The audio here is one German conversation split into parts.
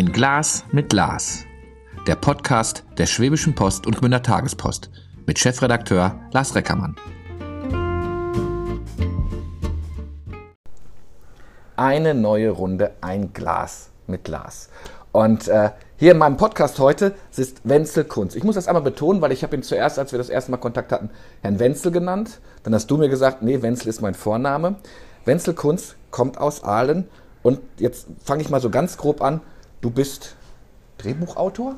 Ein Glas mit Glas. Der Podcast der Schwäbischen Post und Gmünder Tagespost mit Chefredakteur Lars Reckermann. Eine neue Runde Ein Glas mit Glas. Und äh, hier in meinem Podcast heute ist Wenzel Kunz. Ich muss das einmal betonen, weil ich habe ihn zuerst, als wir das erste Mal Kontakt hatten, Herrn Wenzel genannt. Dann hast du mir gesagt, nee, Wenzel ist mein Vorname. Wenzel Kunz kommt aus Aalen und jetzt fange ich mal so ganz grob an. Du bist Drehbuchautor?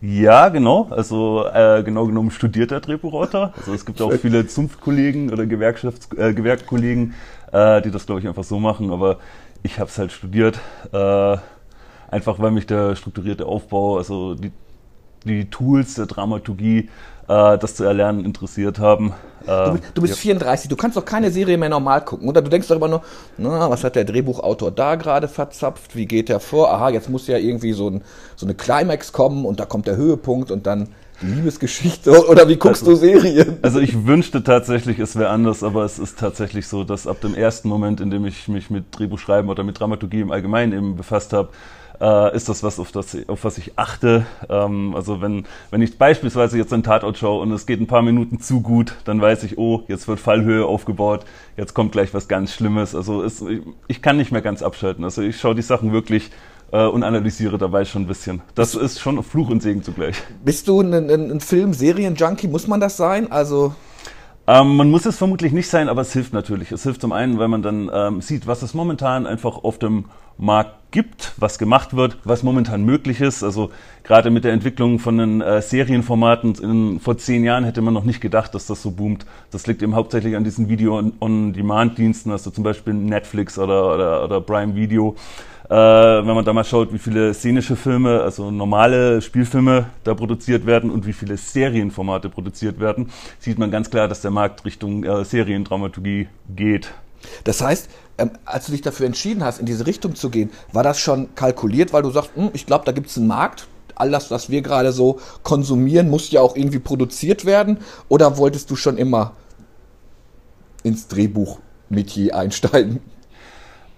Ja, genau. Also äh, genau genommen studierter Drehbuchautor. Also es gibt auch viele Zunftkollegen oder Gewerkschafts äh, Gewerkkollegen, äh, die das glaube ich einfach so machen. Aber ich habe es halt studiert, äh, einfach weil mich der strukturierte Aufbau, also die, die Tools der Dramaturgie äh, das zu erlernen interessiert haben. Du, du bist ja. 34, du kannst doch keine Serie mehr normal gucken, oder? Du denkst doch immer nur, na, was hat der Drehbuchautor da gerade verzapft? Wie geht der vor? Aha, jetzt muss ja irgendwie so, ein, so eine Climax kommen und da kommt der Höhepunkt und dann die Liebesgeschichte oder wie guckst also, du Serien? Also ich wünschte tatsächlich, es wäre anders, aber es ist tatsächlich so, dass ab dem ersten Moment, in dem ich mich mit Drehbuchschreiben oder mit Dramaturgie im Allgemeinen eben befasst habe, äh, ist das was, auf, das, auf was ich achte. Ähm, also wenn, wenn ich beispielsweise jetzt einen Tatort schaue und es geht ein paar Minuten zu gut, dann weiß ich, oh, jetzt wird Fallhöhe aufgebaut, jetzt kommt gleich was ganz Schlimmes. Also es, ich, ich kann nicht mehr ganz abschalten. Also ich schaue die Sachen wirklich äh, und analysiere dabei schon ein bisschen. Das ist schon Fluch und Segen zugleich. Bist du ein, ein, ein Film-Serien-Junkie? Muss man das sein? Also ähm, man muss es vermutlich nicht sein, aber es hilft natürlich. Es hilft zum einen, weil man dann ähm, sieht, was es momentan einfach auf dem Markt gibt, was gemacht wird, was momentan möglich ist. Also gerade mit der Entwicklung von den äh, Serienformaten in, vor zehn Jahren hätte man noch nicht gedacht, dass das so boomt. Das liegt eben hauptsächlich an diesen Video-on-Demand-Diensten, also zum Beispiel Netflix oder, oder, oder Prime Video. Äh, wenn man da mal schaut, wie viele szenische Filme, also normale Spielfilme da produziert werden und wie viele Serienformate produziert werden, sieht man ganz klar, dass der Markt Richtung äh, Seriendramaturgie geht. Das heißt, ähm, als du dich dafür entschieden hast, in diese Richtung zu gehen, war das schon kalkuliert, weil du sagst, hm, ich glaube, da gibt es einen Markt, all das, was wir gerade so konsumieren, muss ja auch irgendwie produziert werden? Oder wolltest du schon immer ins Drehbuch-Metier einsteigen?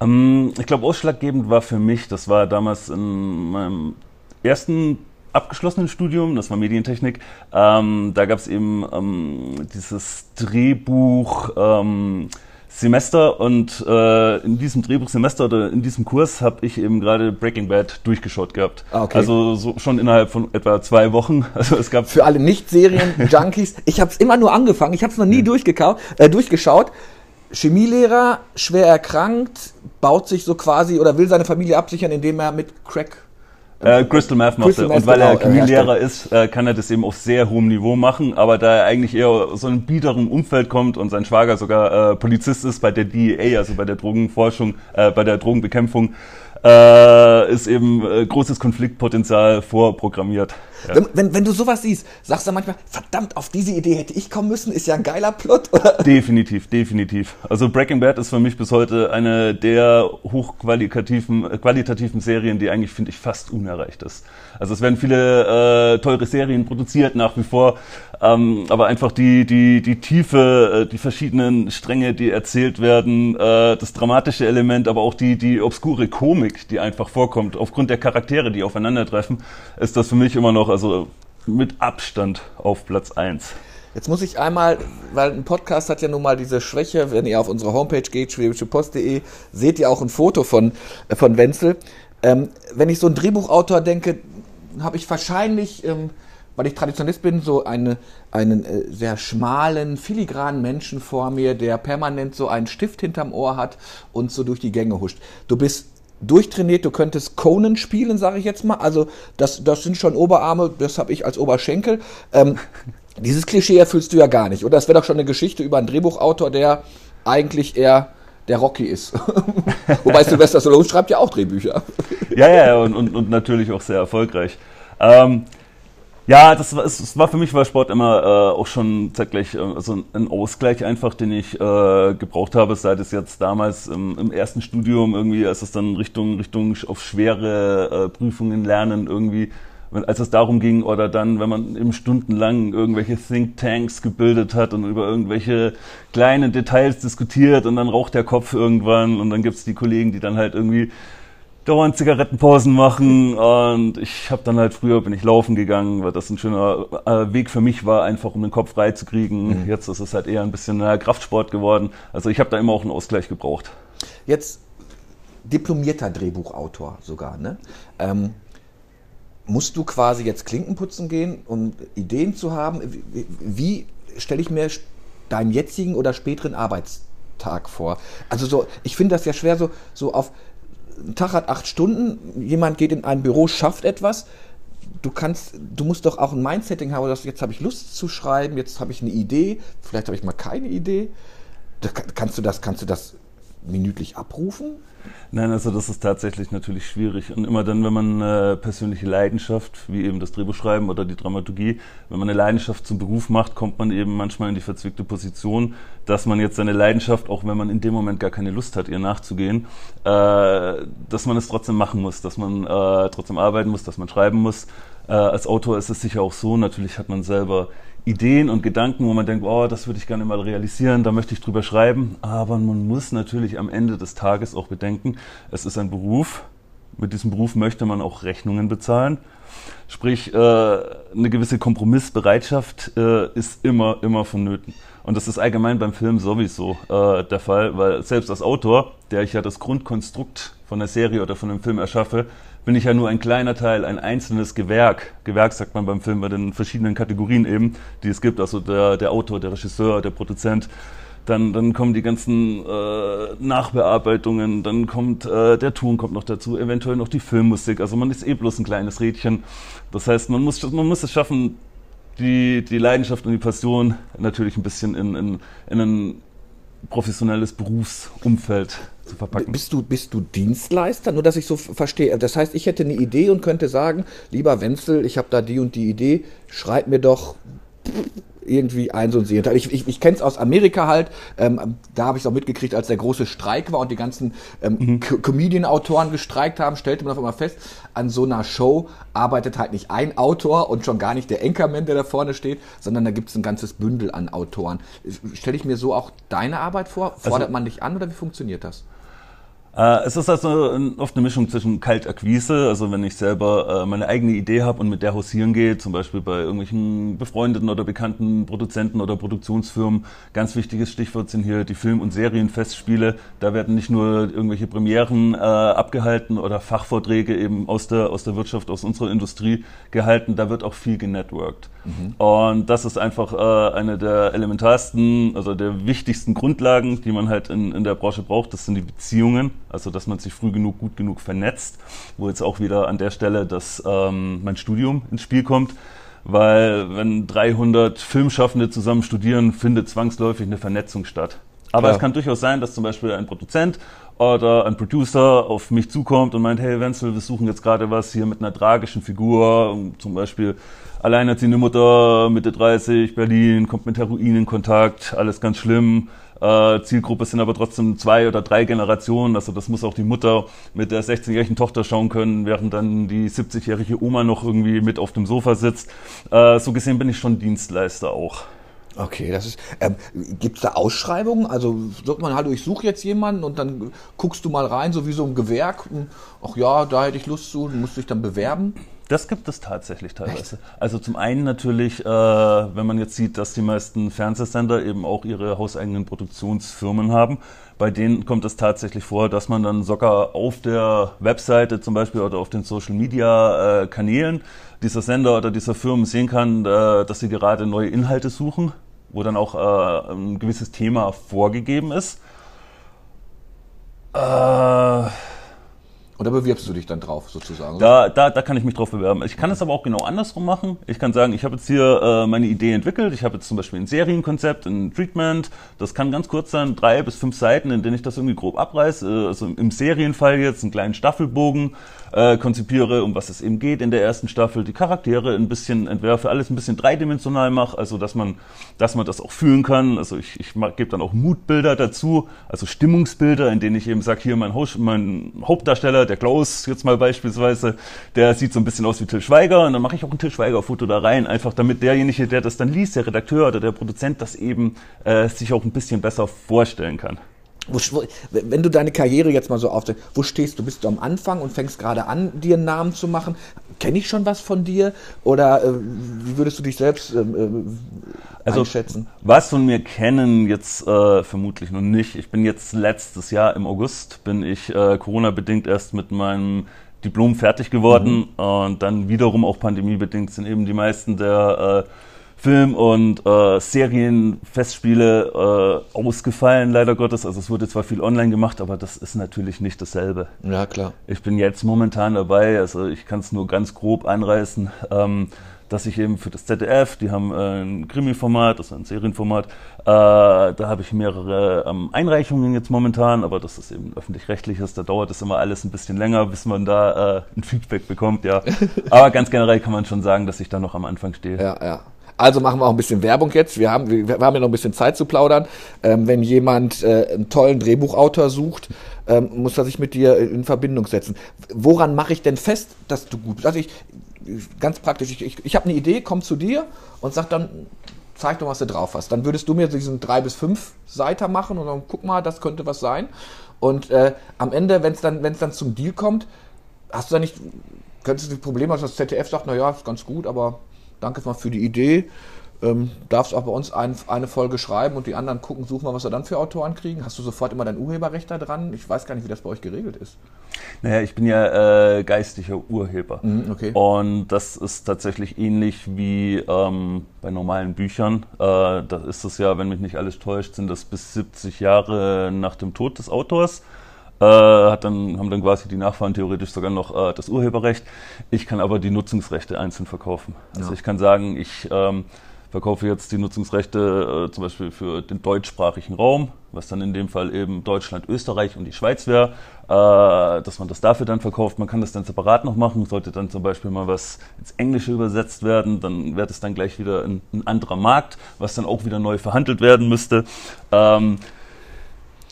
Ähm, ich glaube, ausschlaggebend war für mich, das war damals in meinem ersten abgeschlossenen Studium, das war Medientechnik, ähm, da gab es eben ähm, dieses Drehbuch, ähm, Semester und äh, in diesem Drehbuchsemester oder in diesem Kurs habe ich eben gerade Breaking Bad durchgeschaut gehabt. Ah, okay. Also so schon innerhalb von etwa zwei Wochen. Also es gab für alle Nicht-Serien-Junkies. ich habe es immer nur angefangen. Ich habe es noch nie ja. äh, durchgeschaut. Chemielehrer, schwer erkrankt, baut sich so quasi oder will seine Familie absichern, indem er mit Crack äh, Crystal Math macht Crystal Und weil genau, er Chemielehrer ist, äh, kann er das eben auf sehr hohem Niveau machen. Aber da er eigentlich eher aus so einem biederen Umfeld kommt und sein Schwager sogar äh, Polizist ist bei der DEA, also bei der Drogenforschung, äh, bei der Drogenbekämpfung, äh, ist eben äh, großes Konfliktpotenzial vorprogrammiert. Ja. Wenn, wenn, wenn, du sowas siehst, sagst du manchmal, verdammt, auf diese Idee hätte ich kommen müssen, ist ja ein geiler Plot, oder? Definitiv, definitiv. Also Breaking Bad ist für mich bis heute eine der hochqualitativen äh, qualitativen Serien, die eigentlich, finde ich, fast unerreicht ist. Also es werden viele äh, teure Serien produziert nach wie vor, ähm, aber einfach die, die, die Tiefe, äh, die verschiedenen Stränge, die erzählt werden, äh, das dramatische Element, aber auch die, die obskure Komik, die einfach vorkommt, aufgrund der Charaktere, die aufeinandertreffen, ist das für mich immer noch also mit Abstand auf Platz 1. Jetzt muss ich einmal, weil ein Podcast hat ja nun mal diese Schwäche, wenn ihr auf unsere Homepage geht, schwäbischepost.de, seht ihr auch ein Foto von, äh, von Wenzel. Ähm, wenn ich so ein Drehbuchautor denke, habe ich wahrscheinlich, ähm, weil ich Traditionist bin, so eine, einen äh, sehr schmalen, filigranen Menschen vor mir, der permanent so einen Stift hinterm Ohr hat und so durch die Gänge huscht. Du bist durchtrainiert, du könntest Conan spielen, sage ich jetzt mal. Also das, das sind schon Oberarme, das habe ich als Oberschenkel. Ähm, dieses Klischee erfüllst du ja gar nicht. Oder es wäre doch schon eine Geschichte über einen Drehbuchautor, der eigentlich eher der Rocky ist. Wobei Sylvester Stallone schreibt ja auch Drehbücher. ja, ja, und, und, und natürlich auch sehr erfolgreich. Ähm, ja, das war, es war für mich war Sport immer äh, auch schon zeitgleich äh, so ein Ausgleich einfach, den ich äh, gebraucht habe, seit es jetzt damals im, im ersten Studium irgendwie, als es dann Richtung Richtung auf schwere äh, Prüfungen lernen irgendwie, als es darum ging oder dann, wenn man eben stundenlang irgendwelche Thinktanks gebildet hat und über irgendwelche kleinen Details diskutiert und dann raucht der Kopf irgendwann und dann gibt's die Kollegen, die dann halt irgendwie dauernd Zigarettenpausen machen und ich habe dann halt früher bin ich laufen gegangen, weil das ein schöner äh, Weg für mich war, einfach um den Kopf frei zu kriegen. Mhm. Jetzt ist es halt eher ein bisschen äh, Kraftsport geworden. Also ich habe da immer auch einen Ausgleich gebraucht. Jetzt diplomierter Drehbuchautor sogar, ne? Ähm, musst du quasi jetzt Klinken putzen gehen, um Ideen zu haben? Wie, wie stelle ich mir deinen jetzigen oder späteren Arbeitstag vor? Also so, ich finde das ja schwer, so, so auf ein Tag hat acht Stunden, jemand geht in ein Büro, schafft etwas. Du kannst, du musst doch auch ein Mindsetting haben, dass jetzt habe ich Lust zu schreiben, jetzt habe ich eine Idee, vielleicht habe ich mal keine Idee. Da, kannst du das, kannst du das minütlich abrufen? Nein, also das ist tatsächlich natürlich schwierig. Und immer dann, wenn man eine persönliche Leidenschaft, wie eben das Drehbuchschreiben oder die Dramaturgie, wenn man eine Leidenschaft zum Beruf macht, kommt man eben manchmal in die verzwickte Position, dass man jetzt seine Leidenschaft, auch wenn man in dem Moment gar keine Lust hat, ihr nachzugehen, äh, dass man es trotzdem machen muss, dass man äh, trotzdem arbeiten muss, dass man schreiben muss. Äh, als Autor ist es sicher auch so, natürlich hat man selber Ideen und Gedanken, wo man denkt, oh, das würde ich gerne mal realisieren, da möchte ich drüber schreiben. Aber man muss natürlich am Ende des Tages auch bedenken, es ist ein Beruf. Mit diesem Beruf möchte man auch Rechnungen bezahlen. Sprich, äh, eine gewisse Kompromissbereitschaft äh, ist immer, immer vonnöten. Und das ist allgemein beim Film sowieso äh, der Fall, weil selbst als Autor, der ich ja das Grundkonstrukt von der Serie oder von einem Film erschaffe, bin ich ja nur ein kleiner Teil, ein einzelnes Gewerk. Gewerk sagt man beim Film bei den verschiedenen Kategorien eben, die es gibt, also der, der Autor, der Regisseur, der Produzent. Dann, dann kommen die ganzen äh, Nachbearbeitungen, dann kommt äh, der Ton kommt noch dazu, eventuell noch die Filmmusik. Also man ist eh bloß ein kleines Rädchen. Das heißt, man muss, man muss es schaffen, die, die Leidenschaft und die Passion natürlich ein bisschen in, in, in ein professionelles Berufsumfeld zu verpacken. Bist du, bist du Dienstleister? Nur, dass ich so verstehe. Das heißt, ich hätte eine Idee und könnte sagen, lieber Wenzel, ich habe da die und die Idee, schreib mir doch irgendwie ein so ein Serienteil. Ich, ich, ich kenne es aus Amerika halt, ähm, da habe ich es auch mitgekriegt, als der große Streik war und die ganzen ähm, mhm. Comedian-Autoren gestreikt haben, stellte man auf einmal fest, an so einer Show arbeitet halt nicht ein Autor und schon gar nicht der Anchorman, der da vorne steht, sondern da gibt es ein ganzes Bündel an Autoren. Stelle ich mir so auch deine Arbeit vor? Fordert also, man dich an oder wie funktioniert das? Äh, es ist also oft eine Mischung zwischen Kaltakquise, also wenn ich selber äh, meine eigene Idee habe und mit der hausieren gehe, zum Beispiel bei irgendwelchen befreundeten oder bekannten Produzenten oder Produktionsfirmen. Ganz wichtiges Stichwort sind hier die Film- und Serienfestspiele. Da werden nicht nur irgendwelche Premieren äh, abgehalten oder Fachvorträge eben aus der, aus der Wirtschaft, aus unserer Industrie gehalten, da wird auch viel genetworked. Mhm. Und das ist einfach äh, eine der elementarsten, also der wichtigsten Grundlagen, die man halt in, in der Branche braucht. Das sind die Beziehungen, also dass man sich früh genug, gut genug vernetzt, wo jetzt auch wieder an der Stelle dass ähm, mein Studium ins Spiel kommt. Weil wenn 300 Filmschaffende zusammen studieren, findet zwangsläufig eine Vernetzung statt. Aber Klar. es kann durchaus sein, dass zum Beispiel ein Produzent oder ein Producer auf mich zukommt und meint, hey Wenzel, wir suchen jetzt gerade was hier mit einer tragischen Figur, zum Beispiel alleinerziehende Mutter, Mitte 30, Berlin, kommt mit Heroin in Kontakt, alles ganz schlimm. Äh, Zielgruppe sind aber trotzdem zwei oder drei Generationen, also das muss auch die Mutter mit der 16-jährigen Tochter schauen können, während dann die 70-jährige Oma noch irgendwie mit auf dem Sofa sitzt. Äh, so gesehen bin ich schon Dienstleister auch. Okay, das ist. Ähm, Gibt es da Ausschreibungen? Also sagt man, hallo, ich suche jetzt jemanden und dann guckst du mal rein, so wie so ein Gewerk. Und, ach ja, da hätte ich Lust zu, musst dich dann bewerben. Das gibt es tatsächlich teilweise. Echt? Also zum einen natürlich, äh, wenn man jetzt sieht, dass die meisten Fernsehsender eben auch ihre hauseigenen Produktionsfirmen haben. Bei denen kommt es tatsächlich vor, dass man dann sogar auf der Webseite zum Beispiel oder auf den Social Media äh, Kanälen dieser Sender oder dieser Firmen sehen kann, äh, dass sie gerade neue Inhalte suchen, wo dann auch äh, ein gewisses Thema vorgegeben ist. Äh, und da bewirbst du dich dann drauf, sozusagen? Da, da, da kann ich mich drauf bewerben. Ich kann es aber auch genau andersrum machen. Ich kann sagen, ich habe jetzt hier äh, meine Idee entwickelt. Ich habe jetzt zum Beispiel ein Serienkonzept, ein Treatment. Das kann ganz kurz sein, drei bis fünf Seiten, in denen ich das irgendwie grob abreiße. Also im Serienfall jetzt einen kleinen Staffelbogen äh, konzipiere, um was es eben geht in der ersten Staffel, die Charaktere ein bisschen entwerfe, alles ein bisschen dreidimensional mache, also dass man, dass man das auch fühlen kann. Also ich, ich gebe dann auch Mutbilder dazu, also Stimmungsbilder, in denen ich eben sage, hier mein, Haus, mein Hauptdarsteller, der Klaus jetzt mal beispielsweise, der sieht so ein bisschen aus wie Till Schweiger und dann mache ich auch ein Till Schweiger-Foto da rein, einfach damit derjenige, der das dann liest, der Redakteur oder der Produzent, das eben äh, sich auch ein bisschen besser vorstellen kann. Wo, wenn du deine Karriere jetzt mal so aufsetzt, wo stehst du? Bist du am Anfang und fängst gerade an, dir einen Namen zu machen? Kenne ich schon was von dir? Oder äh, wie würdest du dich selbst ähm, äh, also, einschätzen? Was von mir kennen jetzt äh, vermutlich noch nicht. Ich bin jetzt letztes Jahr im August, bin ich äh, Corona-bedingt erst mit meinem Diplom fertig geworden mhm. und dann wiederum auch pandemiebedingt sind eben die meisten der äh, Film- und äh, Serienfestspiele äh, ausgefallen, leider Gottes. Also es wurde zwar viel online gemacht, aber das ist natürlich nicht dasselbe. Ja, klar. Ich bin jetzt momentan dabei, also ich kann es nur ganz grob anreißen, ähm, dass ich eben für das ZDF, die haben äh, ein Krimi-Format, das ist ein Serienformat, äh, da habe ich mehrere ähm, Einreichungen jetzt momentan, aber das ist eben öffentlich-rechtliches, da dauert es immer alles ein bisschen länger, bis man da äh, ein Feedback bekommt, ja. aber ganz generell kann man schon sagen, dass ich da noch am Anfang stehe. Ja, ja. Also machen wir auch ein bisschen Werbung jetzt. Wir haben, wir haben ja noch ein bisschen Zeit zu plaudern. Ähm, wenn jemand äh, einen tollen Drehbuchautor sucht, ähm, muss er sich mit dir in Verbindung setzen. Woran mache ich denn fest, dass du gut bist? Also ich, ganz praktisch, ich, ich, ich habe eine Idee, komm zu dir und sag dann, zeig doch, was du drauf hast. Dann würdest du mir diesen drei bis fünf Seiter machen und dann guck mal, das könnte was sein. Und äh, am Ende, wenn es dann, dann zum Deal kommt, hast du da nicht, könntest du das Problem, dass das ZDF sagt, naja, ist ganz gut, aber danke mal für die Idee. Ähm, darfst auch bei uns ein, eine Folge schreiben und die anderen gucken, suchen mal, was wir dann für Autoren kriegen. Hast du sofort immer dein Urheberrecht da dran? Ich weiß gar nicht, wie das bei euch geregelt ist. Naja, ich bin ja äh, geistiger Urheber. Mhm, okay. Und das ist tatsächlich ähnlich wie ähm, bei normalen Büchern. Äh, da ist es ja, wenn mich nicht alles täuscht, sind das bis 70 Jahre nach dem Tod des Autors. Äh, hat dann, haben dann quasi die Nachfahren theoretisch sogar noch äh, das Urheberrecht. Ich kann aber die Nutzungsrechte einzeln verkaufen. Also ja. ich kann sagen, ich ähm, verkaufe jetzt die Nutzungsrechte äh, zum Beispiel für den deutschsprachigen Raum, was dann in dem Fall eben Deutschland, Österreich und die Schweiz wäre, äh, dass man das dafür dann verkauft. Man kann das dann separat noch machen. Sollte dann zum Beispiel mal was ins Englische übersetzt werden, dann wäre das dann gleich wieder ein, ein, anderer Markt, was dann auch wieder neu verhandelt werden müsste. Ähm,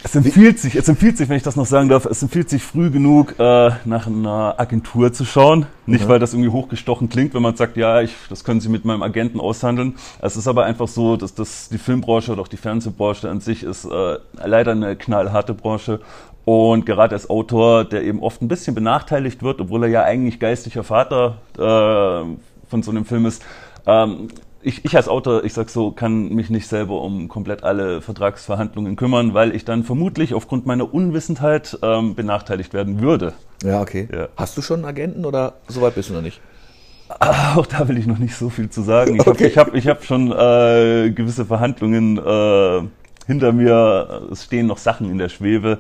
es empfiehlt sich, es empfiehlt sich, wenn ich das noch sagen darf, es empfiehlt sich früh genug äh, nach einer Agentur zu schauen. Nicht, ja. weil das irgendwie hochgestochen klingt, wenn man sagt, ja, ich, das können Sie mit meinem Agenten aushandeln. Es ist aber einfach so, dass das die Filmbranche oder auch die Fernsehbranche an sich ist äh, leider eine knallharte Branche. Und gerade als Autor, der eben oft ein bisschen benachteiligt wird, obwohl er ja eigentlich geistlicher Vater äh, von so einem Film ist, ähm, ich, ich als Autor, ich sag so, kann mich nicht selber um komplett alle Vertragsverhandlungen kümmern, weil ich dann vermutlich aufgrund meiner Unwissendheit ähm, benachteiligt werden würde. Ja, okay. Ja. Hast du schon einen Agenten oder soweit bist du noch nicht? Auch da will ich noch nicht so viel zu sagen. Ich okay. habe ich hab, ich hab schon äh, gewisse Verhandlungen äh, hinter mir. Es stehen noch Sachen in der Schwebe.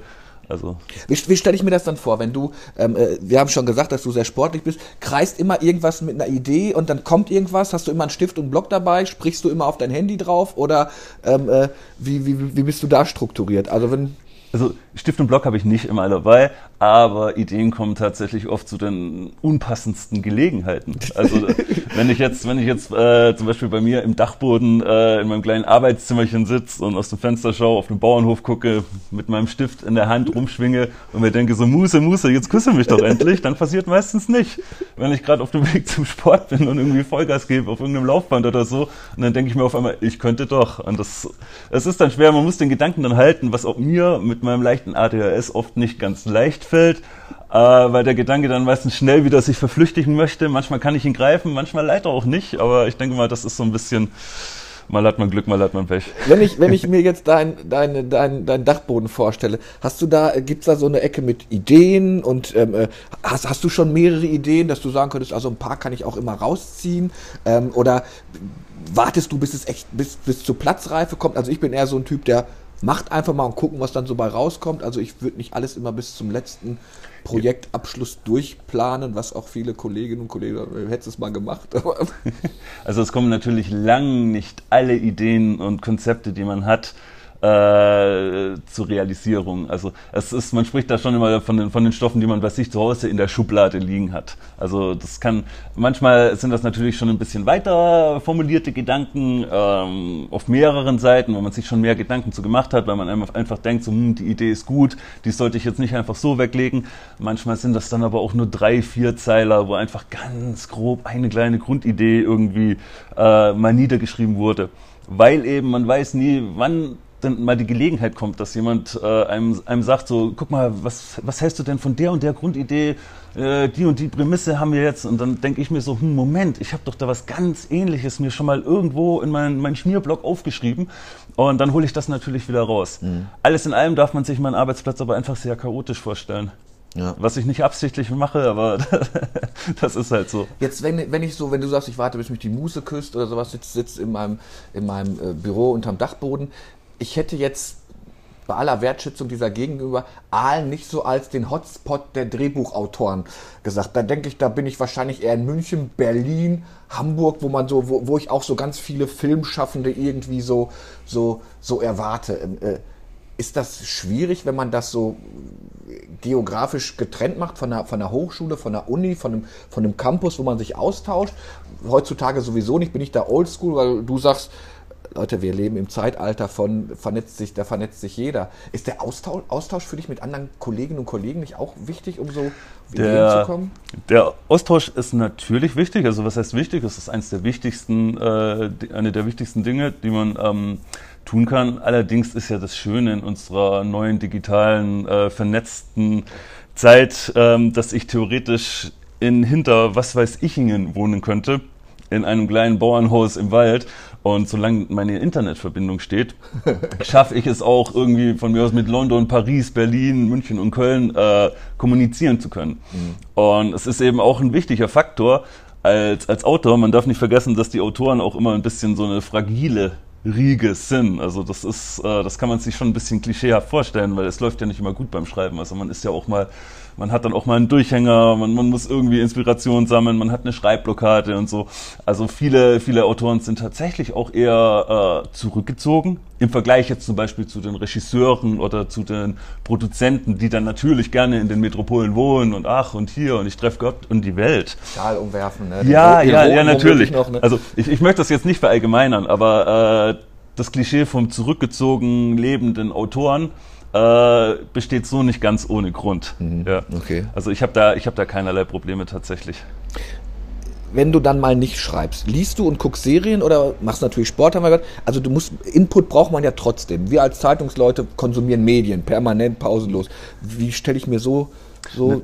Also wie, wie stelle ich mir das dann vor, wenn du, ähm, äh, wir haben schon gesagt, dass du sehr sportlich bist, kreist immer irgendwas mit einer Idee und dann kommt irgendwas, hast du immer einen Stift und einen Block dabei, sprichst du immer auf dein Handy drauf oder ähm, äh, wie, wie, wie bist du da strukturiert? Also wenn also Stift und Block habe ich nicht immer dabei, aber Ideen kommen tatsächlich oft zu den unpassendsten Gelegenheiten. Also wenn ich jetzt, wenn ich jetzt äh, zum Beispiel bei mir im Dachboden äh, in meinem kleinen Arbeitszimmerchen sitze und aus dem Fenster schaue, auf den Bauernhof gucke, mit meinem Stift in der Hand rumschwinge und mir denke so Muse, Muse, jetzt küsse mich doch endlich, dann passiert meistens nicht. Wenn ich gerade auf dem Weg zum Sport bin und irgendwie Vollgas gebe auf irgendeinem Laufband oder so, und dann denke ich mir auf einmal, ich könnte doch. Und das, es ist dann schwer, man muss den Gedanken dann halten, was auch mir mit mit meinem leichten ADHS oft nicht ganz leicht fällt, äh, weil der Gedanke dann meistens schnell wieder sich verflüchtigen möchte. Manchmal kann ich ihn greifen, manchmal leider auch nicht, aber ich denke mal, das ist so ein bisschen, mal hat man Glück, mal hat man Pech. Wenn ich, wenn ich mir jetzt dein, dein, dein, dein Dachboden vorstelle, hast du da, gibt's da so eine Ecke mit Ideen und ähm, äh, hast, hast du schon mehrere Ideen, dass du sagen könntest, also ein paar kann ich auch immer rausziehen? Ähm, oder wartest du, bis es echt bis, bis zur Platzreife kommt? Also ich bin eher so ein Typ, der macht einfach mal und gucken, was dann so bei rauskommt. Also ich würde nicht alles immer bis zum letzten Projektabschluss durchplanen, was auch viele Kolleginnen und Kollegen, hättest es mal gemacht. also es kommen natürlich lang nicht alle Ideen und Konzepte, die man hat, äh, zur Realisierung. Also es ist, man spricht da schon immer von den, von den Stoffen, die man bei sich zu Hause in der Schublade liegen hat. Also das kann, manchmal sind das natürlich schon ein bisschen weiter formulierte Gedanken ähm, auf mehreren Seiten, wo man sich schon mehr Gedanken zu gemacht hat, weil man einfach, denkt, so, hm, die Idee ist gut, die sollte ich jetzt nicht einfach so weglegen. Manchmal sind das dann aber auch nur drei, vier Zeiler, wo einfach ganz grob eine kleine Grundidee irgendwie äh, mal niedergeschrieben wurde. Weil eben man weiß nie, wann dann mal die Gelegenheit kommt, dass jemand äh, einem, einem sagt, so, guck mal, was, was hältst du denn von der und der Grundidee, äh, die und die Prämisse haben wir jetzt und dann denke ich mir so, hm, Moment, ich habe doch da was ganz ähnliches mir schon mal irgendwo in meinen mein Schmierblock aufgeschrieben und dann hole ich das natürlich wieder raus. Mhm. Alles in allem darf man sich meinen Arbeitsplatz aber einfach sehr chaotisch vorstellen. Ja. Was ich nicht absichtlich mache, aber das ist halt so. Jetzt, wenn, wenn ich so, wenn du sagst, ich warte, bis mich die Muse küsst oder sowas, sitzt, sitzt in meinem, in meinem äh, Büro unterm Dachboden. Ich hätte jetzt bei aller Wertschätzung dieser gegenüber Aalen nicht so als den Hotspot der Drehbuchautoren gesagt. Da denke ich, da bin ich wahrscheinlich eher in München, Berlin, Hamburg, wo man so, wo, wo ich auch so ganz viele Filmschaffende irgendwie so, so, so erwarte. Ähm, äh, ist das schwierig, wenn man das so geografisch getrennt macht von der, von der Hochschule, von der Uni, von einem, von einem Campus, wo man sich austauscht? Heutzutage sowieso nicht, bin ich da oldschool, weil du sagst, Leute, wir leben im Zeitalter von vernetzt sich, da vernetzt sich jeder. Ist der Austausch, Austausch für dich mit anderen Kolleginnen und Kollegen nicht auch wichtig, um so der, zu kommen? Der Austausch ist natürlich wichtig. Also was heißt wichtig? Es ist eines der wichtigsten, äh, eine der wichtigsten Dinge, die man ähm, tun kann. Allerdings ist ja das Schöne in unserer neuen digitalen äh, vernetzten Zeit, ähm, dass ich theoretisch in hinter was weiß ichingen wohnen könnte in einem kleinen Bauernhaus im Wald und solange meine Internetverbindung steht, schaffe ich es auch irgendwie von mir aus mit London, Paris, Berlin, München und Köln äh, kommunizieren zu können. Mhm. Und es ist eben auch ein wichtiger Faktor als, als Autor. Man darf nicht vergessen, dass die Autoren auch immer ein bisschen so eine fragile Riege sind. Also das ist, äh, das kann man sich schon ein bisschen klischeehaft vorstellen, weil es läuft ja nicht immer gut beim Schreiben. Also man ist ja auch mal man hat dann auch mal einen Durchhänger, man, man muss irgendwie Inspiration sammeln, man hat eine Schreibblockade und so. Also viele, viele Autoren sind tatsächlich auch eher äh, zurückgezogen. Im Vergleich jetzt zum Beispiel zu den Regisseuren oder zu den Produzenten, die dann natürlich gerne in den Metropolen wohnen und ach und hier und ich treffe Gott und die Welt. Stahl umwerfen, ne? ja, ja, ja, natürlich. Noch, ne? Also ich, ich möchte das jetzt nicht verallgemeinern, aber äh, das Klischee vom zurückgezogen lebenden Autoren, äh, besteht so nicht ganz ohne Grund. Mhm. Ja. Okay. Also ich habe da, ich hab da keinerlei Probleme tatsächlich. Wenn du dann mal nicht schreibst, liest du und guckst Serien oder machst natürlich Sport, haben wir gehört. Also du musst, Input braucht man ja trotzdem. Wir als Zeitungsleute konsumieren Medien, permanent, pausenlos. Wie stelle ich mir so, so ne,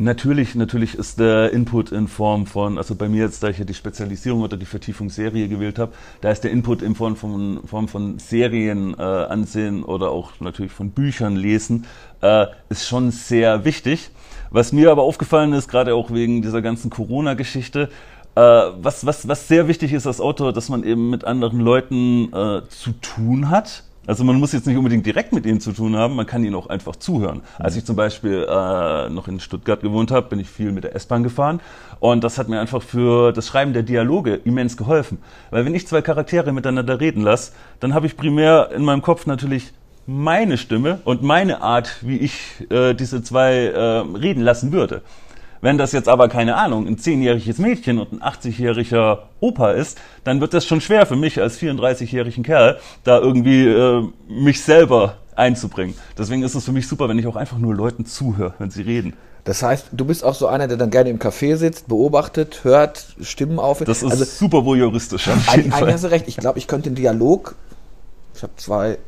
Natürlich, natürlich ist der Input in Form von, also bei mir jetzt, da ich ja die Spezialisierung oder die Vertiefung Serie gewählt habe, da ist der Input in Form von, Form von Serien äh, ansehen oder auch natürlich von Büchern lesen, äh, ist schon sehr wichtig. Was mir aber aufgefallen ist, gerade auch wegen dieser ganzen Corona-Geschichte, äh, was, was, was sehr wichtig ist als Autor, dass man eben mit anderen Leuten äh, zu tun hat also man muss jetzt nicht unbedingt direkt mit ihnen zu tun haben, man kann ihnen auch einfach zuhören. Als ich zum Beispiel äh, noch in Stuttgart gewohnt habe, bin ich viel mit der S-Bahn gefahren und das hat mir einfach für das Schreiben der Dialoge immens geholfen. Weil wenn ich zwei Charaktere miteinander reden lasse, dann habe ich primär in meinem Kopf natürlich meine Stimme und meine Art, wie ich äh, diese zwei äh, reden lassen würde. Wenn das jetzt aber, keine Ahnung, ein zehnjähriges Mädchen und ein 80-jähriger Opa ist, dann wird das schon schwer für mich als 34-jährigen Kerl, da irgendwie äh, mich selber einzubringen. Deswegen ist es für mich super, wenn ich auch einfach nur Leuten zuhöre, wenn sie reden. Das heißt, du bist auch so einer, der dann gerne im Café sitzt, beobachtet, hört, Stimmen auf. Das ist also, super voyeuristisch. Eigentlich hast du recht. Ich glaube, ich könnte den Dialog, ich habe zwei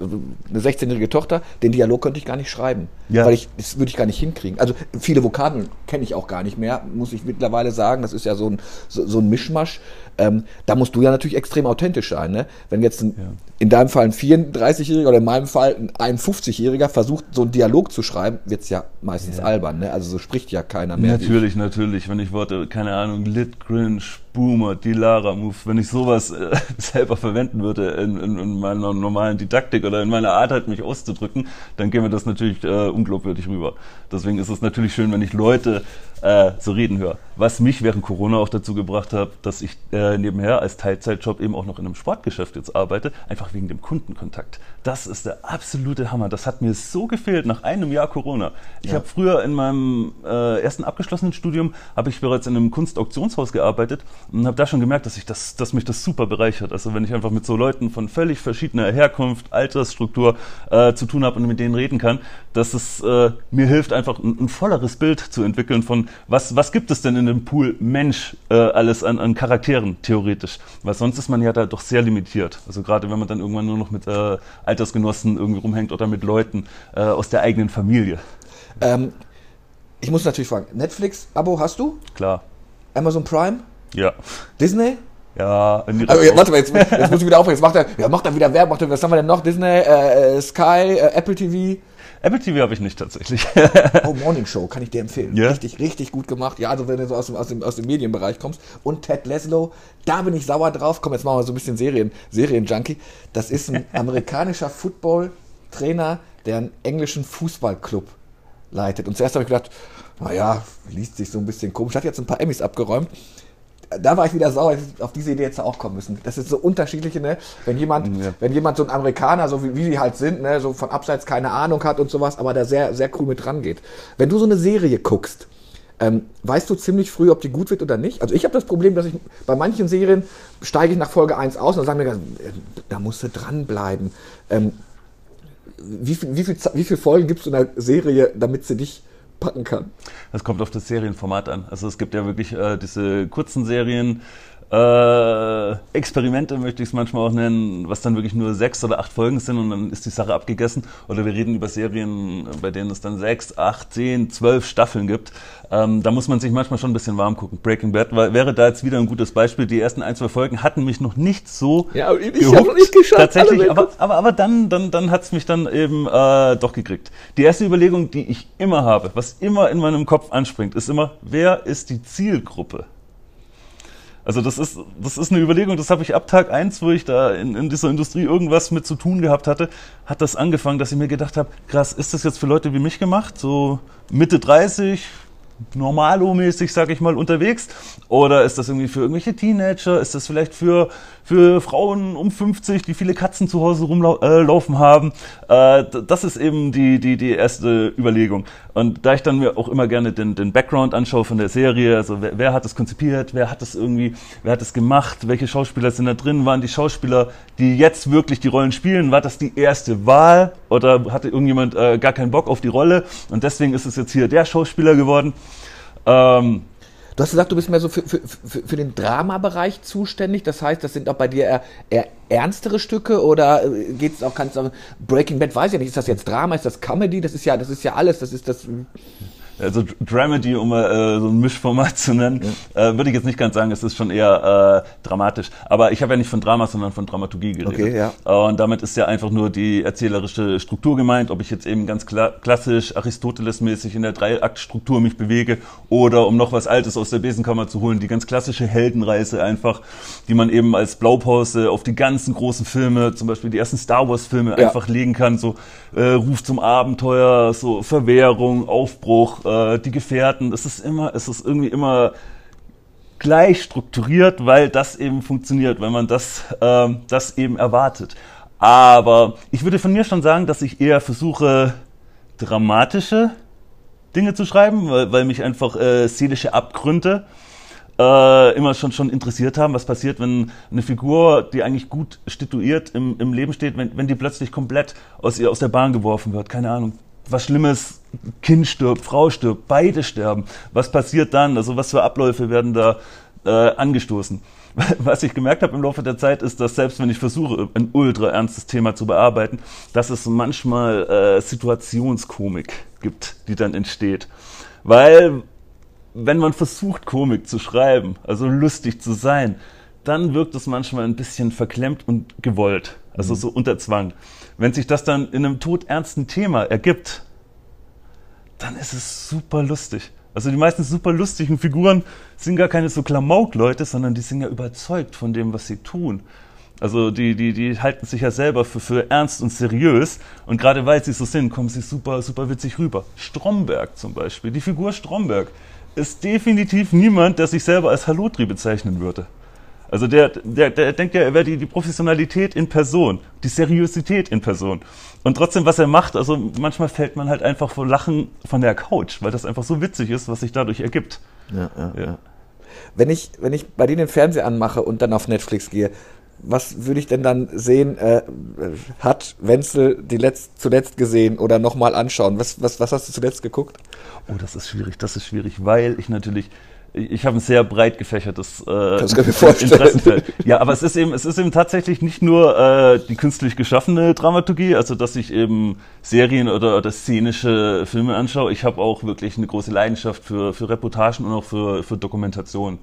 eine 16-jährige Tochter, den Dialog könnte ich gar nicht schreiben. Ja. Weil ich, das würde ich gar nicht hinkriegen. Also viele Vokabeln kenne ich auch gar nicht mehr, muss ich mittlerweile sagen. Das ist ja so ein, so, so ein Mischmasch. Ähm, da musst du ja natürlich extrem authentisch sein. Ne? Wenn jetzt ein, ja. In deinem Fall ein 34-Jähriger oder in meinem Fall ein 51-Jähriger versucht, so einen Dialog zu schreiben, wird es ja meistens ja. albern. Ne? Also so spricht ja keiner mehr. Natürlich, natürlich. Wenn ich Worte, keine Ahnung, Lit, Cringe, Boomer, Dilara Move, wenn ich sowas äh, selber verwenden würde in, in, in, meiner normalen Didaktik oder in meiner Art halt mich auszudrücken, dann käme das natürlich äh, unglaubwürdig rüber. Deswegen ist es natürlich schön, wenn ich Leute äh, so reden höre. Was mich während Corona auch dazu gebracht hat, dass ich äh, nebenher als Teilzeitjob eben auch noch in einem Sportgeschäft jetzt arbeite, einfach wegen dem Kundenkontakt. Das ist der absolute Hammer. Das hat mir so gefehlt nach einem Jahr Corona. Ich ja. habe früher in meinem äh, ersten abgeschlossenen Studium habe ich bereits in einem Kunstauktionshaus gearbeitet und habe da schon gemerkt, dass ich das, dass mich das super bereichert. Also wenn ich einfach mit so Leuten von völlig verschiedener Herkunft, Altersstruktur äh, zu tun habe und mit denen reden kann, dass es äh, mir hilft, einfach ein, ein volleres Bild zu entwickeln von was, was gibt es denn in dem Pool Mensch äh, alles an, an Charakteren theoretisch? Weil sonst ist man ja da doch sehr limitiert. Also gerade wenn man dann irgendwann nur noch mit äh, Altersgenossen irgendwie rumhängt oder mit Leuten äh, aus der eigenen Familie. Ähm, ich muss natürlich fragen, Netflix-Abo hast du? Klar. Amazon Prime? Ja. Disney? Ja, also, warte mal, jetzt, jetzt muss ich wieder aufhören. Jetzt macht er, ja, macht er wieder Werbung. Macht er, was haben wir denn noch? Disney, äh, äh Sky, äh, Apple TV? Apple TV habe ich nicht tatsächlich. oh, Morning Show, kann ich dir empfehlen. Yeah. Richtig, richtig gut gemacht. Ja, also wenn du so aus dem, aus dem, aus dem Medienbereich kommst. Und Ted Laszlo, da bin ich sauer drauf. Komm, jetzt machen wir so ein bisschen Serien, Serien-Junkie. Das ist ein amerikanischer Football-Trainer, der einen englischen Fußballclub leitet. Und zuerst habe ich gedacht, naja, liest sich so ein bisschen komisch. Hat jetzt ein paar Emmys abgeräumt da war ich wieder sauer, auf diese Idee jetzt auch kommen müssen. Das ist so unterschiedliche, ne? Wenn jemand, ja. wenn jemand so ein Amerikaner, so wie, wie die halt sind, ne, so von abseits keine Ahnung hat und sowas, aber da sehr, sehr cool mit dran geht. Wenn du so eine Serie guckst, ähm, weißt du ziemlich früh, ob die gut wird oder nicht? Also ich habe das Problem, dass ich bei manchen Serien steige ich nach Folge 1 aus und dann sagen mir, äh, da musst du dranbleiben. Ähm, wie, viel, wie, viel, wie viele Folgen gibst du in einer Serie, damit sie dich packen kann. Das kommt auf das Serienformat an. Also es gibt ja wirklich äh, diese kurzen Serien, äh, Experimente möchte ich es manchmal auch nennen, was dann wirklich nur sechs oder acht Folgen sind und dann ist die Sache abgegessen. Oder wir reden über Serien, bei denen es dann sechs, acht, zehn, zwölf Staffeln gibt. Ähm, da muss man sich manchmal schon ein bisschen warm gucken. Breaking Bad weil, wäre da jetzt wieder ein gutes Beispiel. Die ersten ein, zwei Folgen hatten mich noch nicht so ja, ich gehuckt, nicht geschafft. Tatsächlich, aber, aber, aber dann, dann, dann hat's mich dann eben äh, doch gekriegt. Die erste Überlegung, die ich immer habe, was immer in meinem Kopf anspringt, ist immer, wer ist die Zielgruppe? Also das ist, das ist eine Überlegung, das habe ich ab Tag eins, wo ich da in, in dieser Industrie irgendwas mit zu tun gehabt hatte, hat das angefangen, dass ich mir gedacht habe, krass, ist das jetzt für Leute wie mich gemacht? So Mitte 30, normalomäßig, sag ich mal, unterwegs? Oder ist das irgendwie für irgendwelche Teenager? Ist das vielleicht für, für Frauen um 50, die viele Katzen zu Hause rumlaufen äh, haben? Äh, das ist eben die, die, die erste Überlegung. Und da ich dann mir auch immer gerne den, den Background anschaue von der Serie, also wer, wer hat das konzipiert, wer hat das irgendwie, wer hat das gemacht, welche Schauspieler sind da drin, waren die Schauspieler, die jetzt wirklich die Rollen spielen, war das die erste Wahl oder hatte irgendjemand äh, gar keinen Bock auf die Rolle und deswegen ist es jetzt hier der Schauspieler geworden. Ähm, Du hast gesagt, du bist mehr so für, für, für, für den Dramabereich zuständig. Das heißt, das sind auch bei dir eher, eher ernstere Stücke oder äh, geht es auch, sagen, Breaking Bad, weiß ich ja nicht, ist das jetzt Drama, ist das Comedy? Das ist ja, das ist ja alles, das ist das also Dramedy, um äh, so ein Mischformat zu nennen, ja. äh, würde ich jetzt nicht ganz sagen, es ist schon eher äh, dramatisch. Aber ich habe ja nicht von Drama, sondern von Dramaturgie geredet. Okay, ja. Und damit ist ja einfach nur die erzählerische Struktur gemeint, ob ich jetzt eben ganz kla klassisch Aristoteles-mäßig in der Dreiaktstruktur mich bewege oder um noch was Altes aus der Besenkammer zu holen, die ganz klassische Heldenreise einfach, die man eben als Blaupause auf die ganzen großen Filme, zum Beispiel die ersten Star Wars-Filme ja. einfach legen kann, so äh, Ruf zum Abenteuer, so Verwehrung, Aufbruch, äh, die Gefährten. Es ist immer, es ist irgendwie immer gleich strukturiert, weil das eben funktioniert, weil man das, äh, das eben erwartet. Aber ich würde von mir schon sagen, dass ich eher versuche, dramatische Dinge zu schreiben, weil, weil mich einfach äh, seelische Abgründe äh, immer schon, schon interessiert haben, was passiert, wenn eine Figur, die eigentlich gut stituiert im, im Leben steht, wenn, wenn die plötzlich komplett aus ihr aus der Bahn geworfen wird. Keine Ahnung. Was Schlimmes, Kind stirbt, Frau stirbt, beide sterben. Was passiert dann? Also was für Abläufe werden da äh, angestoßen? Was ich gemerkt habe im Laufe der Zeit ist, dass selbst wenn ich versuche, ein ultra ernstes Thema zu bearbeiten, dass es manchmal äh, Situationskomik gibt, die dann entsteht. Weil wenn man versucht, Komik zu schreiben, also lustig zu sein, dann wirkt es manchmal ein bisschen verklemmt und gewollt, also mhm. so unter Zwang. Wenn sich das dann in einem todernsten Thema ergibt, dann ist es super lustig. Also die meisten super lustigen Figuren sind gar keine so Klamauk-Leute, sondern die sind ja überzeugt von dem, was sie tun. Also die, die, die halten sich ja selber für, für ernst und seriös und gerade weil sie so sind, kommen sie super, super witzig rüber. Stromberg zum Beispiel, die Figur Stromberg, ist definitiv niemand, der sich selber als Halotri bezeichnen würde. Also der, der, der denkt ja, er wäre die, die Professionalität in Person, die Seriosität in Person. Und trotzdem, was er macht, also manchmal fällt man halt einfach vor Lachen von der Couch, weil das einfach so witzig ist, was sich dadurch ergibt. Ja, ja, ja. Wenn ich, wenn ich bei denen den Fernseher anmache und dann auf Netflix gehe, was würde ich denn dann sehen? Äh, hat Wenzel die letzt, zuletzt gesehen oder nochmal anschauen? Was, was, was hast du zuletzt geguckt? Oh, das ist schwierig, das ist schwierig, weil ich natürlich ich habe ein sehr breit gefächertes äh, Interessenfeld. Ja, aber es ist eben, es ist eben tatsächlich nicht nur äh, die künstlich geschaffene Dramaturgie, also dass ich eben Serien oder, oder szenische Filme anschaue. Ich habe auch wirklich eine große Leidenschaft für, für Reportagen und auch für, für Dokumentation.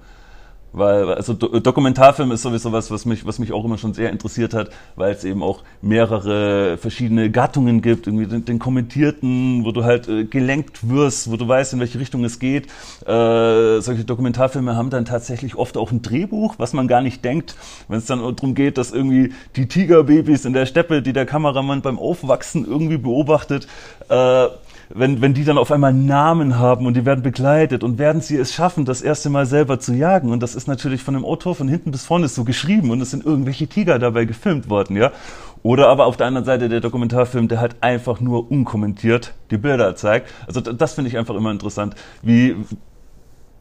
Weil, also Do Dokumentarfilm ist sowieso was, was mich, was mich auch immer schon sehr interessiert hat, weil es eben auch mehrere verschiedene Gattungen gibt, irgendwie den, den kommentierten, wo du halt äh, gelenkt wirst, wo du weißt, in welche Richtung es geht. Äh, solche Dokumentarfilme haben dann tatsächlich oft auch ein Drehbuch, was man gar nicht denkt, wenn es dann darum geht, dass irgendwie die Tigerbabys in der Steppe, die der Kameramann beim Aufwachsen irgendwie beobachtet, äh, wenn, wenn die dann auf einmal Namen haben und die werden begleitet und werden sie es schaffen, das erste Mal selber zu jagen. Und das ist natürlich von dem Autor von hinten bis vorne so geschrieben und es sind irgendwelche Tiger dabei gefilmt worden, ja. Oder aber auf der anderen Seite der Dokumentarfilm, der halt einfach nur unkommentiert die Bilder zeigt. Also das finde ich einfach immer interessant, wie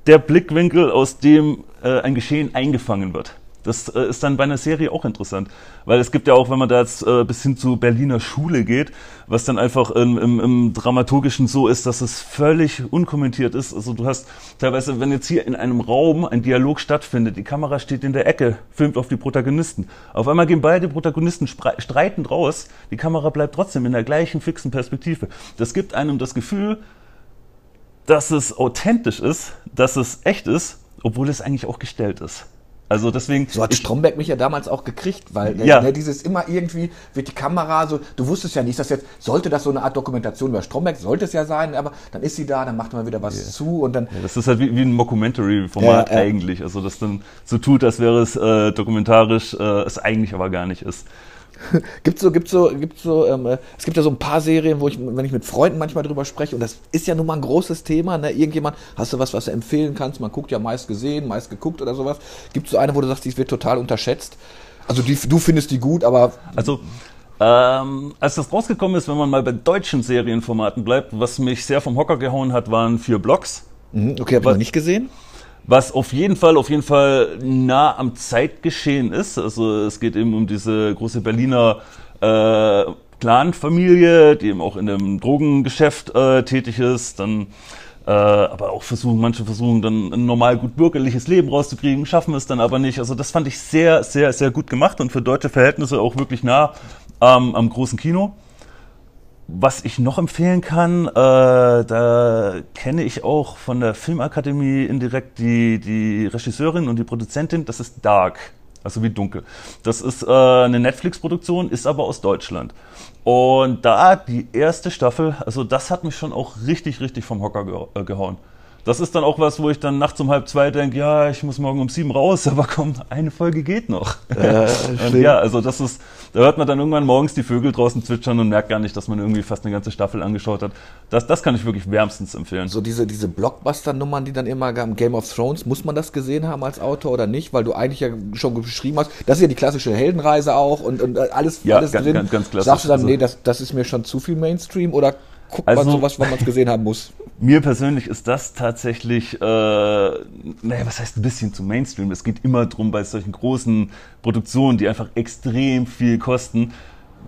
der Blickwinkel, aus dem äh, ein Geschehen eingefangen wird. Das äh, ist dann bei einer Serie auch interessant. Weil es gibt ja auch, wenn man da jetzt äh, bis hin zu Berliner Schule geht, was dann einfach im, im, im Dramaturgischen so ist, dass es völlig unkommentiert ist. Also du hast teilweise, wenn jetzt hier in einem Raum ein Dialog stattfindet, die Kamera steht in der Ecke, filmt auf die Protagonisten. Auf einmal gehen beide Protagonisten streitend raus, die Kamera bleibt trotzdem in der gleichen fixen Perspektive. Das gibt einem das Gefühl, dass es authentisch ist, dass es echt ist, obwohl es eigentlich auch gestellt ist. Also deswegen. So hat Stromberg mich ja damals auch gekriegt, weil ja. ne, dieses immer irgendwie wird die Kamera so, du wusstest ja nicht, dass jetzt, sollte das so eine Art Dokumentation über Stromberg, sollte es ja sein, aber dann ist sie da, dann macht man wieder was yeah. zu und dann. Ja, das ist halt wie, wie ein Mockumentary-Format ja, eigentlich. Also das dann so tut, als wäre es äh, dokumentarisch, äh, es eigentlich aber gar nicht ist. gibt so, gibt so, gibt so, ähm, äh, es gibt ja so ein paar Serien, wo ich, wenn ich mit Freunden manchmal drüber spreche, und das ist ja nun mal ein großes Thema, ne? Irgendjemand, hast du was, was du empfehlen kannst? Man guckt ja meist gesehen, meist geguckt oder sowas. Gibt es so eine, wo du sagst, die wird total unterschätzt? Also die, du findest die gut, aber. Also ähm, als das rausgekommen ist, wenn man mal bei deutschen Serienformaten bleibt, was mich sehr vom Hocker gehauen hat, waren vier Blogs. Mhm, okay, habe ich noch nicht gesehen was auf jeden Fall, auf jeden Fall nah am Zeitgeschehen ist. Also es geht eben um diese große Berliner äh, Clan-Familie, die eben auch in dem Drogengeschäft äh, tätig ist. Dann äh, aber auch versuchen, manche versuchen dann ein normal gut bürgerliches Leben rauszukriegen, schaffen es dann aber nicht. Also das fand ich sehr, sehr, sehr gut gemacht und für deutsche Verhältnisse auch wirklich nah ähm, am großen Kino. Was ich noch empfehlen kann, äh, da kenne ich auch von der Filmakademie indirekt die, die Regisseurin und die Produzentin, das ist Dark, also wie dunkel. Das ist äh, eine Netflix-Produktion, ist aber aus Deutschland. Und da die erste Staffel, also das hat mich schon auch richtig, richtig vom Hocker äh, gehauen das ist dann auch was, wo ich dann nachts um halb zwei denke, ja, ich muss morgen um sieben raus, aber komm, eine Folge geht noch. Ja, ja, also das ist, da hört man dann irgendwann morgens die Vögel draußen zwitschern und merkt gar nicht, dass man irgendwie fast eine ganze Staffel angeschaut hat. Das, das kann ich wirklich wärmstens empfehlen. So diese, diese Blockbuster-Nummern, die dann immer gaben, Game of Thrones, muss man das gesehen haben als Autor oder nicht? Weil du eigentlich ja schon geschrieben hast, das ist ja die klassische Heldenreise auch und, und alles, ja, alles ganz, drin. Ganz, ganz klassisch. Sagst du dann, also, nee, das, das ist mir schon zu viel Mainstream oder guckt also, man sowas, wenn man es gesehen haben muss? Mir persönlich ist das tatsächlich, äh, naja, was heißt ein bisschen zu Mainstream? Es geht immer drum bei solchen großen Produktionen, die einfach extrem viel kosten,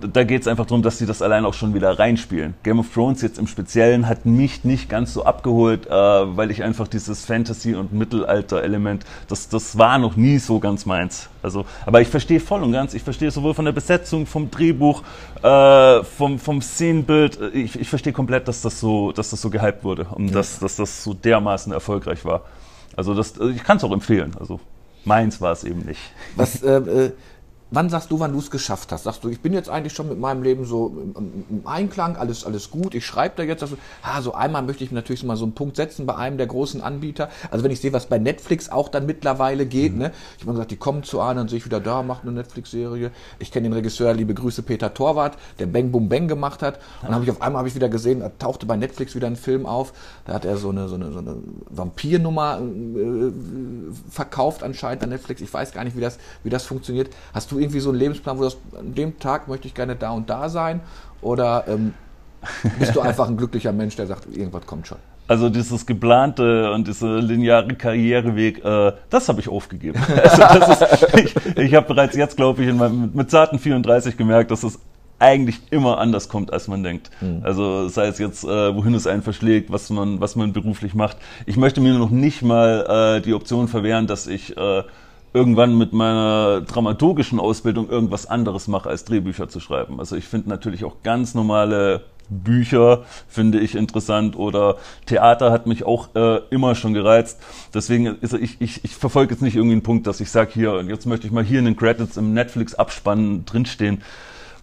da geht es einfach darum, dass sie das allein auch schon wieder reinspielen. Game of Thrones jetzt im Speziellen hat mich nicht ganz so abgeholt, äh, weil ich einfach dieses Fantasy- und Mittelalter-Element, das, das war noch nie so ganz meins. Also, aber ich verstehe voll und ganz, ich verstehe sowohl von der Besetzung, vom Drehbuch, äh, vom, vom Szenenbild, ich, ich verstehe komplett, dass das so, dass das so gehypt wurde und ja. dass, dass das so dermaßen erfolgreich war. Also das, ich kann es auch empfehlen. Also meins war es eben nicht. Was äh, äh Wann sagst du, wann du es geschafft hast? Sagst du, ich bin jetzt eigentlich schon mit meinem Leben so im, Einklang, alles, alles gut, ich schreibe da jetzt, also, ah, so einmal möchte ich natürlich mal so einen Punkt setzen bei einem der großen Anbieter. Also wenn ich sehe, was bei Netflix auch dann mittlerweile geht, mhm. ne? Ich habe gesagt, die kommen zu einem, dann sehe ich wieder da, macht eine Netflix-Serie. Ich kenne den Regisseur, liebe Grüße, Peter Torwart, der Bang Boom Bang gemacht hat. Und dann habe ich auf einmal habe ich wieder gesehen, da tauchte bei Netflix wieder ein Film auf. Da hat er so eine, so eine, so eine Vampirnummer äh, verkauft anscheinend an Netflix. Ich weiß gar nicht, wie das, wie das funktioniert. Hast du irgendwie so einen Lebensplan, wo du sagst, an dem Tag möchte ich gerne da und da sein? Oder ähm, bist du einfach ein glücklicher Mensch, der sagt, irgendwas kommt schon? Also dieses geplante und dieser lineare Karriereweg, äh, das habe ich aufgegeben. Also ist, ich ich habe bereits jetzt, glaube ich, in meinem, mit zarten 34 gemerkt, dass es eigentlich immer anders kommt, als man denkt. Mhm. Also sei es jetzt, äh, wohin es einen verschlägt, was man, was man beruflich macht. Ich möchte mir noch nicht mal äh, die Option verwehren, dass ich äh, irgendwann mit meiner dramaturgischen Ausbildung irgendwas anderes mache, als Drehbücher zu schreiben. Also ich finde natürlich auch ganz normale Bücher finde ich interessant oder Theater hat mich auch äh, immer schon gereizt. Deswegen, also ich, ich, ich verfolge jetzt nicht irgendwie einen Punkt, dass ich sage, hier, jetzt möchte ich mal hier in den Credits im Netflix-Abspann drinstehen.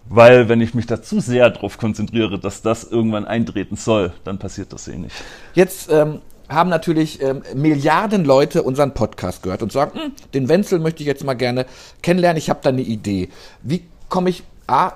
Weil wenn ich mich da zu sehr darauf konzentriere, dass das irgendwann eintreten soll, dann passiert das eh nicht. Jetzt ähm, haben natürlich ähm, Milliarden Leute unseren Podcast gehört und sagen, hm, den Wenzel möchte ich jetzt mal gerne kennenlernen, ich habe da eine Idee. Wie komme ich A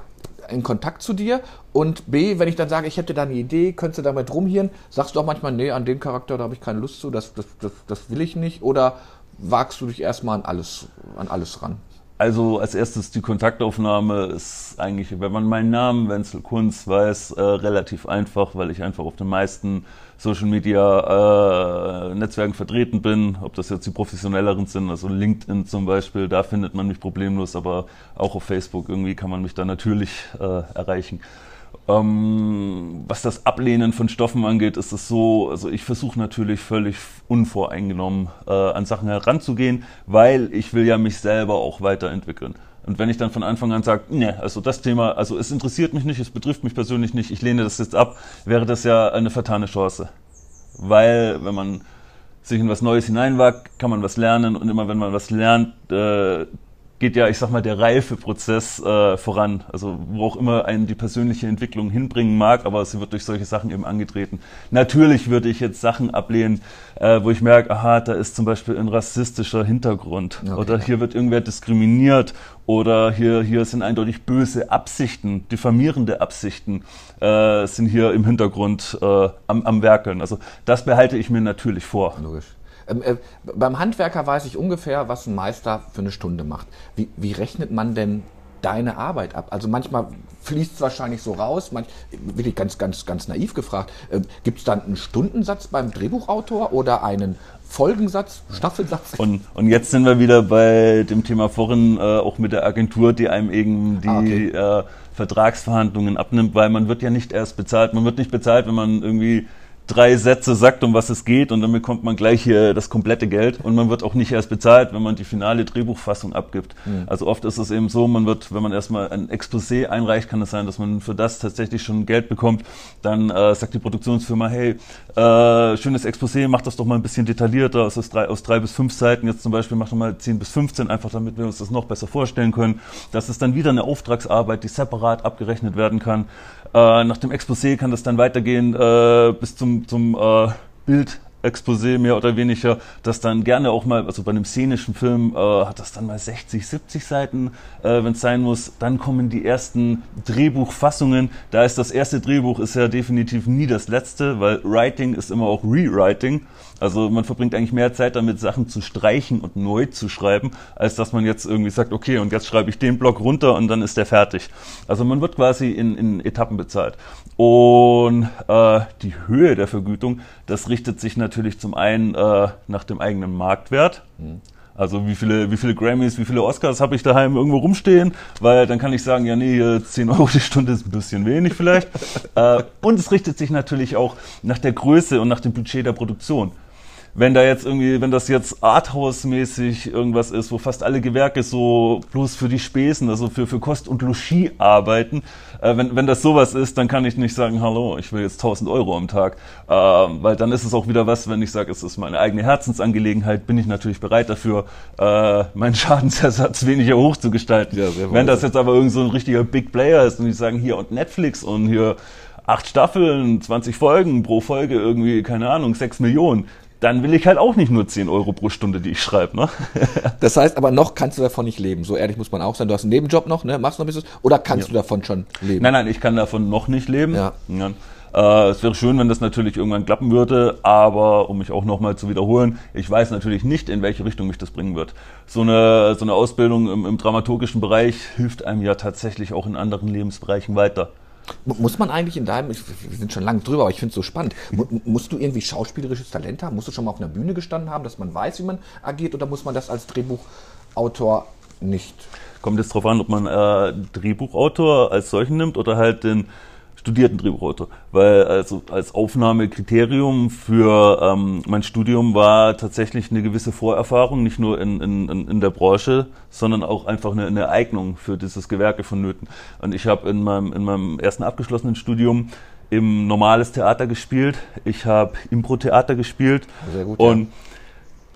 in Kontakt zu dir und B, wenn ich dann sage, ich hätte da eine Idee, könntest du damit rumhieren, sagst du auch manchmal, nee, an den Charakter, da habe ich keine Lust zu, das, das, das, das will ich nicht oder wagst du dich erstmal an alles, an alles ran? Also als erstes die Kontaktaufnahme ist eigentlich, wenn man meinen Namen Wenzel Kunz weiß, äh, relativ einfach, weil ich einfach auf den meisten Social Media äh, Netzwerken vertreten bin. Ob das jetzt die professionelleren sind, also LinkedIn zum Beispiel, da findet man mich problemlos, aber auch auf Facebook irgendwie kann man mich da natürlich äh, erreichen. Ähm, was das Ablehnen von Stoffen angeht, ist es so, also ich versuche natürlich völlig unvoreingenommen äh, an Sachen heranzugehen, weil ich will ja mich selber auch weiterentwickeln. Und wenn ich dann von Anfang an sage, ne, also das Thema, also es interessiert mich nicht, es betrifft mich persönlich nicht, ich lehne das jetzt ab, wäre das ja eine vertane Chance. Weil, wenn man sich in was Neues hineinwagt, kann man was lernen und immer wenn man was lernt, äh, geht ja, ich sag mal, der Reifeprozess äh, voran. Also wo auch immer einen die persönliche Entwicklung hinbringen mag, aber sie wird durch solche Sachen eben angetreten. Natürlich würde ich jetzt Sachen ablehnen, äh, wo ich merke, aha, da ist zum Beispiel ein rassistischer Hintergrund okay. oder hier wird irgendwer diskriminiert oder hier, hier sind eindeutig böse Absichten, diffamierende Absichten äh, sind hier im Hintergrund äh, am, am Werkeln. Also das behalte ich mir natürlich vor. Logisch. Ähm, äh, beim Handwerker weiß ich ungefähr, was ein Meister für eine Stunde macht. Wie, wie rechnet man denn deine Arbeit ab? Also manchmal fließt es wahrscheinlich so raus, manch, wirklich ganz, ganz, ganz naiv gefragt. Äh, Gibt es dann einen Stundensatz beim Drehbuchautor oder einen Folgensatz, Staffelsatz? Und, und jetzt sind wir wieder bei dem Thema vorhin, äh, auch mit der Agentur, die einem eben die ah, okay. äh, Vertragsverhandlungen abnimmt, weil man wird ja nicht erst bezahlt. Man wird nicht bezahlt, wenn man irgendwie drei Sätze sagt, um was es geht und dann bekommt man gleich hier das komplette Geld und man wird auch nicht erst bezahlt, wenn man die finale Drehbuchfassung abgibt. Mhm. Also oft ist es eben so, man wird, wenn man erstmal ein Exposé einreicht, kann es sein, dass man für das tatsächlich schon Geld bekommt. Dann äh, sagt die Produktionsfirma, hey, äh, schönes Exposé, mach das doch mal ein bisschen detaillierter, aus, drei, aus drei bis fünf Seiten jetzt zum Beispiel, mach doch mal zehn bis 15, einfach damit wir uns das noch besser vorstellen können. Das ist dann wieder eine Auftragsarbeit, die separat abgerechnet werden kann. Äh, nach dem Exposé kann das dann weitergehen äh, bis zum, zum äh, Bild Exposé mehr oder weniger, das dann gerne auch mal, also bei einem szenischen Film äh, hat das dann mal 60, 70 Seiten, äh, wenn es sein muss. Dann kommen die ersten Drehbuchfassungen. Da ist das erste Drehbuch ist ja definitiv nie das letzte, weil Writing ist immer auch Rewriting. Also man verbringt eigentlich mehr Zeit damit, Sachen zu streichen und neu zu schreiben, als dass man jetzt irgendwie sagt, okay, und jetzt schreibe ich den Block runter und dann ist der fertig. Also man wird quasi in, in Etappen bezahlt. Und äh, die Höhe der Vergütung, das richtet sich natürlich zum einen äh, nach dem eigenen Marktwert. Mhm. Also wie viele, wie viele Grammys, wie viele Oscars habe ich daheim irgendwo rumstehen? Weil dann kann ich sagen, ja nee, 10 Euro die Stunde ist ein bisschen wenig vielleicht. äh, und es richtet sich natürlich auch nach der Größe und nach dem Budget der Produktion wenn da jetzt irgendwie, wenn das jetzt Arthouse-mäßig irgendwas ist, wo fast alle Gewerke so bloß für die Spesen, also für, für Kost und Logis arbeiten, äh, wenn, wenn das sowas ist, dann kann ich nicht sagen, hallo, ich will jetzt 1000 Euro am Tag, äh, weil dann ist es auch wieder was, wenn ich sage, es ist meine eigene Herzensangelegenheit, bin ich natürlich bereit dafür, äh, meinen Schadensersatz weniger hoch zu gestalten. Ja, wenn das jetzt aber irgend so ein richtiger Big Player ist und die sagen, hier und Netflix und hier acht Staffeln, 20 Folgen, pro Folge irgendwie, keine Ahnung, 6 Millionen, dann will ich halt auch nicht nur 10 Euro pro Stunde, die ich schreibe. Ne? das heißt aber noch kannst du davon nicht leben. So ehrlich muss man auch sein. Du hast einen Nebenjob noch, ne? machst noch ein bisschen, oder kannst ja. du davon schon leben? Nein, nein, ich kann davon noch nicht leben. Ja. ja. Äh, es wäre schön, wenn das natürlich irgendwann klappen würde, aber um mich auch nochmal zu wiederholen, ich weiß natürlich nicht, in welche Richtung mich das bringen wird. So eine, so eine Ausbildung im, im dramaturgischen Bereich hilft einem ja tatsächlich auch in anderen Lebensbereichen weiter. Muss man eigentlich in deinem, wir sind schon lange drüber, aber ich finde es so spannend, musst du irgendwie schauspielerisches Talent haben? Musst du schon mal auf einer Bühne gestanden haben, dass man weiß, wie man agiert? Oder muss man das als Drehbuchautor nicht. Kommt jetzt drauf an, ob man äh, Drehbuchautor als solchen nimmt oder halt den studierten Drehbuchautor. Weil also als Aufnahmekriterium für ähm, mein Studium war tatsächlich eine gewisse Vorerfahrung, nicht nur in, in, in der Branche, sondern auch einfach eine, eine Eignung für dieses Gewerke vonnöten. Und ich habe in meinem, in meinem ersten abgeschlossenen Studium im normales Theater gespielt, ich habe Impro-Theater gespielt Sehr gut, und ja.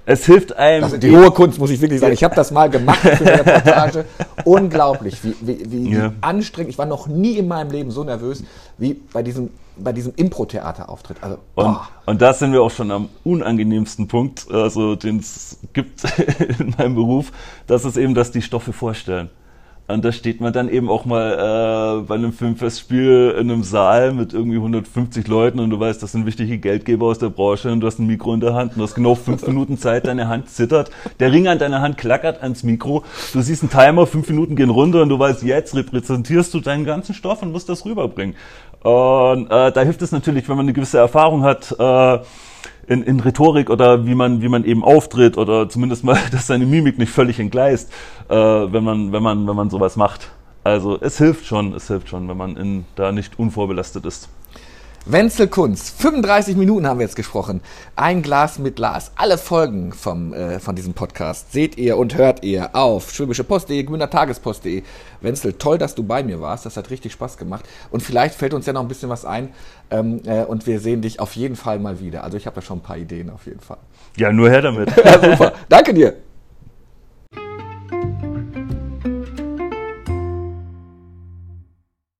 Es hilft einem. Ist die hohe Kunst, muss ich wirklich sagen. Ich habe das mal gemacht für eine Reportage. Unglaublich, wie, wie, wie Ja. anstrengend. Ich war noch nie in meinem Leben so nervös wie bei diesem, bei diesem Impro-Theater-Auftritt. Also, Und, und da sind wir auch schon am unangenehmsten Punkt, also den es gibt in meinem Beruf, das ist eben, dass die Stoffe vorstellen. Und da steht man dann eben auch mal äh, bei einem Filmfestspiel in einem Saal mit irgendwie 150 Leuten und du weißt, das sind wichtige Geldgeber aus der Branche und du hast ein Mikro in der Hand und du hast genau fünf Minuten Zeit, deine Hand zittert, der Ring an deiner Hand klackert ans Mikro, du siehst einen Timer, fünf Minuten gehen runter und du weißt, jetzt repräsentierst du deinen ganzen Stoff und musst das rüberbringen. Und äh, da hilft es natürlich, wenn man eine gewisse Erfahrung hat, äh, in, in Rhetorik oder wie man, wie man eben auftritt oder zumindest mal, dass seine Mimik nicht völlig entgleist, äh, wenn man, wenn man, wenn man sowas macht. Also es hilft schon, es hilft schon, wenn man in, da nicht unvorbelastet ist. Wenzel Kunz, 35 Minuten haben wir jetzt gesprochen. Ein Glas mit Glas. Alle Folgen vom, äh, von diesem Podcast seht ihr und hört ihr auf schwäbischepost.de, Tagespost.de. Wenzel, toll, dass du bei mir warst. Das hat richtig Spaß gemacht. Und vielleicht fällt uns ja noch ein bisschen was ein. Ähm, äh, und wir sehen dich auf jeden Fall mal wieder. Also ich habe da schon ein paar Ideen auf jeden Fall. Ja, nur her damit. Ja, super. Danke dir.